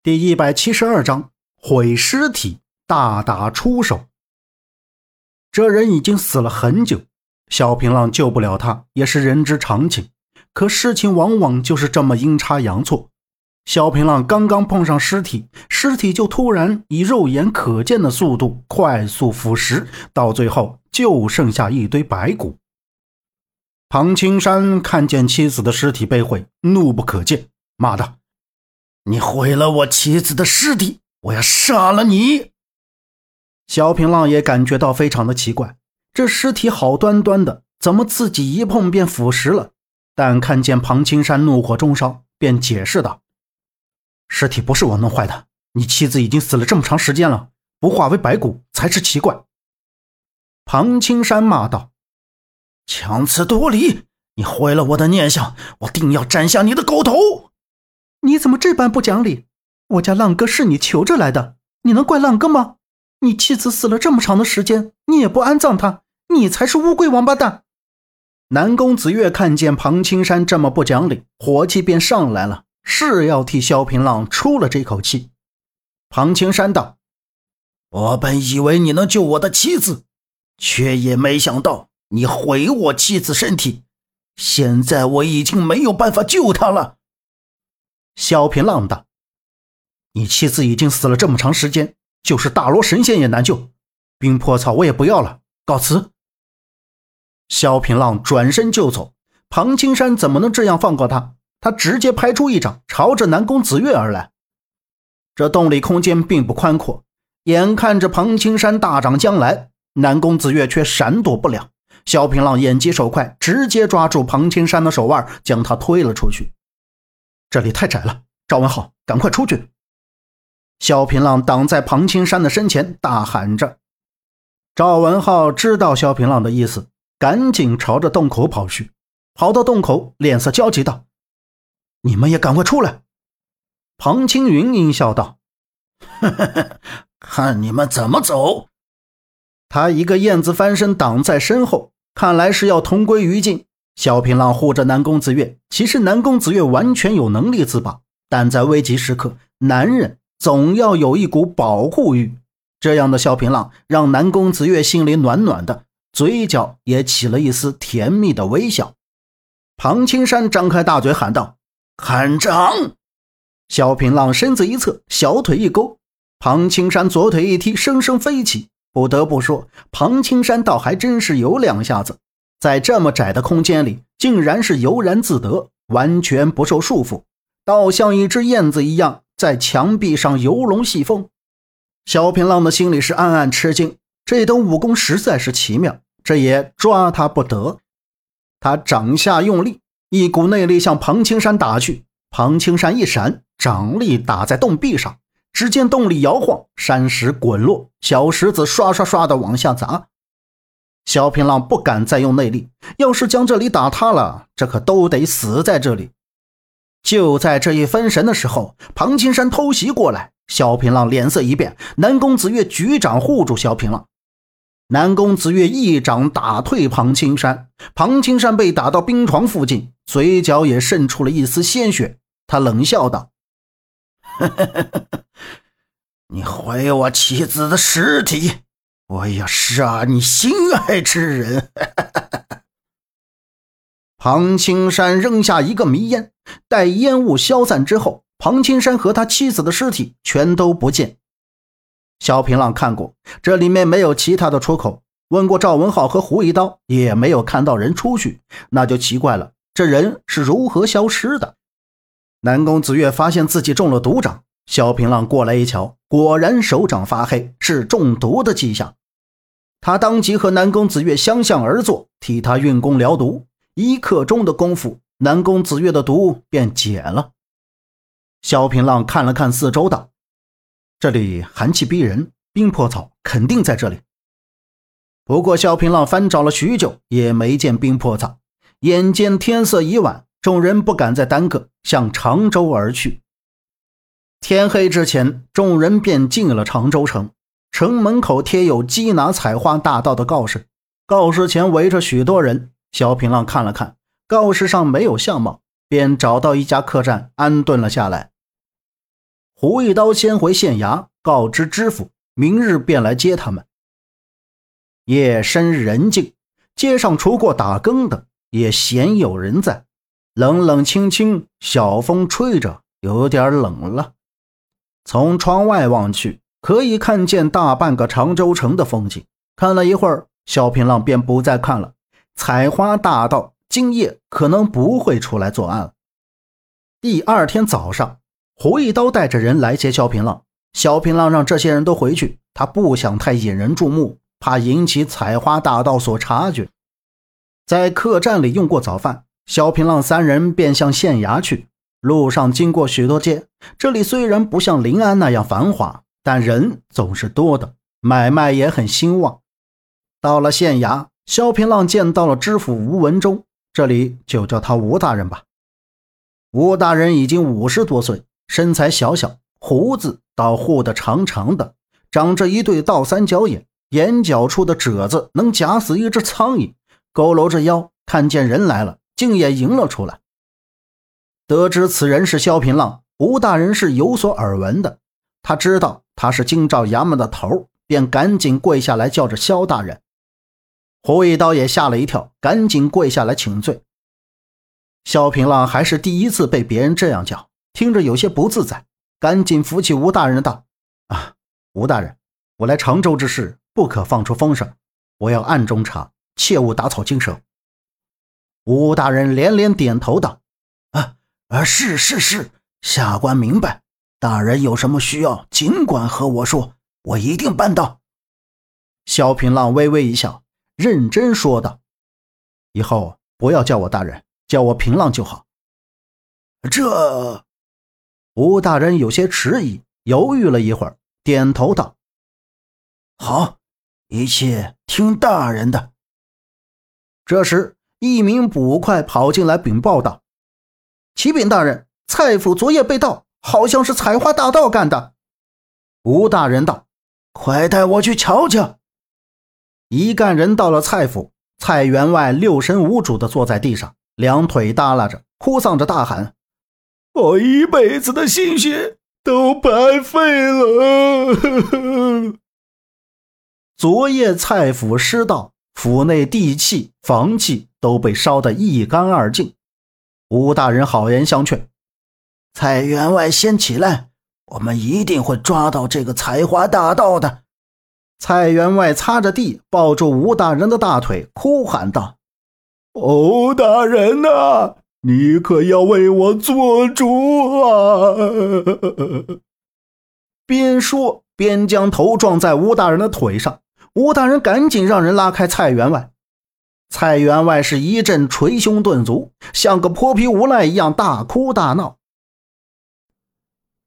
第一百七十二章毁尸体，大打出手。这人已经死了很久，小平浪救不了他也是人之常情。可事情往往就是这么阴差阳错。小平浪刚刚碰上尸体，尸体就突然以肉眼可见的速度快速腐蚀，到最后就剩下一堆白骨。庞青山看见妻子的尸体被毁，怒不可遏，骂道。你毁了我妻子的尸体，我要杀了你！萧平浪也感觉到非常的奇怪，这尸体好端端的，怎么自己一碰便腐蚀了？但看见庞青山怒火中烧，便解释道：“尸体不是我弄坏的，你妻子已经死了这么长时间了，不化为白骨才是奇怪。”庞青山骂道：“强词夺理！你毁了我的念想，我定要斩下你的狗头！”你怎么这般不讲理？我家浪哥是你求着来的，你能怪浪哥吗？你妻子死了这么长的时间，你也不安葬她，你才是乌龟王八蛋！南宫子月看见庞青山这么不讲理，火气便上来了，是要替萧平浪出了这口气。庞青山道：“我本以为你能救我的妻子，却也没想到你毁我妻子身体，现在我已经没有办法救她了。”萧平浪道：“你妻子已经死了这么长时间，就是大罗神仙也难救。冰魄草我也不要了，告辞。”萧平浪转身就走。庞青山怎么能这样放过他？他直接拍出一掌，朝着南宫子月而来。这洞里空间并不宽阔，眼看着庞青山大掌将来，南宫子月却闪躲不了。萧平浪眼疾手快，直接抓住庞青山的手腕，将他推了出去。这里太窄了，赵文浩，赶快出去！萧平浪挡在庞青山的身前，大喊着。赵文浩知道萧平浪的意思，赶紧朝着洞口跑去。跑到洞口，脸色焦急道：“你们也赶快出来！”庞青云阴笑道：“呵呵呵，看你们怎么走！”他一个燕子翻身挡在身后，看来是要同归于尽。萧平浪护着南宫子月，其实南宫子月完全有能力自保，但在危急时刻，男人总要有一股保护欲。这样的萧平浪让南宫子月心里暖暖的，嘴角也起了一丝甜蜜的微笑。庞青山张开大嘴喊道：“看掌！”萧平浪身子一侧，小腿一勾，庞青山左腿一踢，生生飞起。不得不说，庞青山倒还真是有两下子。在这么窄的空间里，竟然是悠然自得，完全不受束缚，倒像一只燕子一样在墙壁上游龙戏凤。萧平浪的心里是暗暗吃惊，这等武功实在是奇妙，这也抓他不得。他掌下用力，一股内力向庞青山打去。庞青山一闪，掌力打在洞壁上，只见洞里摇晃，山石滚落，小石子刷刷刷的往下砸。萧平浪不敢再用内力，要是将这里打塌了，这可都得死在这里。就在这一分神的时候，庞青山偷袭过来，萧平浪脸色一变，南宫子月举掌护住萧平浪。南宫子月一掌打退庞青山，庞青山被打到冰床附近，嘴角也渗出了一丝鲜血。他冷笑道：“ 你毁我妻子的尸体！”我要杀你心爱之人！庞青山扔下一个迷烟，待烟雾消散之后，庞青山和他妻子的尸体全都不见。萧平浪看过，这里面没有其他的出口。问过赵文浩和胡一刀，也没有看到人出去，那就奇怪了，这人是如何消失的？南宫子月发现自己中了毒掌，萧平浪过来一瞧，果然手掌发黑，是中毒的迹象。他当即和南宫子月相向而坐，替他运功疗毒。一刻钟的功夫，南宫子月的毒便解了。萧平浪看了看四周，道：“这里寒气逼人，冰魄草肯定在这里。”不过，萧平浪翻找了许久，也没见冰魄草。眼见天色已晚，众人不敢再耽搁，向常州而去。天黑之前，众人便进了常州城。城门口贴有“缉拿采花大盗”的告示，告示前围着许多人。萧平浪看了看告示上没有相貌，便找到一家客栈安顿了下来。胡一刀先回县衙告知知府，明日便来接他们。夜深人静，街上除过打更的，也鲜有人在。冷冷清清，小风吹着，有点冷了。从窗外望去，可以看见大半个常州城的风景。看了一会儿，萧平浪便不再看了。采花大盗今夜可能不会出来作案了。第二天早上，胡一刀带着人来接萧平浪。萧平浪让这些人都回去，他不想太引人注目，怕引起采花大盗所察觉。在客栈里用过早饭。萧平浪三人便向县衙去，路上经过许多街。这里虽然不像临安那样繁华，但人总是多的，买卖也很兴旺。到了县衙，萧平浪见到了知府吴文忠，这里就叫他吴大人吧。吴大人已经五十多岁，身材小小，胡子倒护得长长的，长着一对倒三角眼，眼角处的褶子能夹死一只苍蝇，佝偻着腰，看见人来了。竟也迎了出来。得知此人是萧平浪，吴大人是有所耳闻的。他知道他是京兆衙门的头，便赶紧跪下来叫着萧大人。胡一刀也吓了一跳，赶紧跪下来请罪。萧平浪还是第一次被别人这样叫，听着有些不自在，赶紧扶起吴大人道：“啊，吴大人，我来常州之事不可放出风声，我要暗中查，切勿打草惊蛇。”吴大人连连点头道：“啊啊，是是是，下官明白。大人有什么需要，尽管和我说，我一定办到。”萧平浪微微一笑，认真说道：“以后不要叫我大人，叫我平浪就好。”这，吴大人有些迟疑，犹豫了一会儿，点头道：“好，一切听大人的。”这时。一名捕快跑进来禀报道：“启禀大人，蔡府昨夜被盗，好像是采花大盗干的。”吴大人道：“快带我去瞧瞧。”一干人到了蔡府，蔡员外六神无主地坐在地上，两腿耷拉着，哭丧着大喊：“我一辈子的心血都白费了！昨夜蔡府失盗。”府内地契、房契都被烧得一干二净。吴大人好言相劝：“蔡员外先起来，我们一定会抓到这个采花大盗的。”蔡员外擦着地，抱住吴大人的大腿，哭喊道：“吴大人呐，你可要为我做主啊！”边说边将头撞在吴大人的腿上。吴大人赶紧让人拉开蔡员外，蔡员外是一阵捶胸顿足，像个泼皮无赖一样大哭大闹。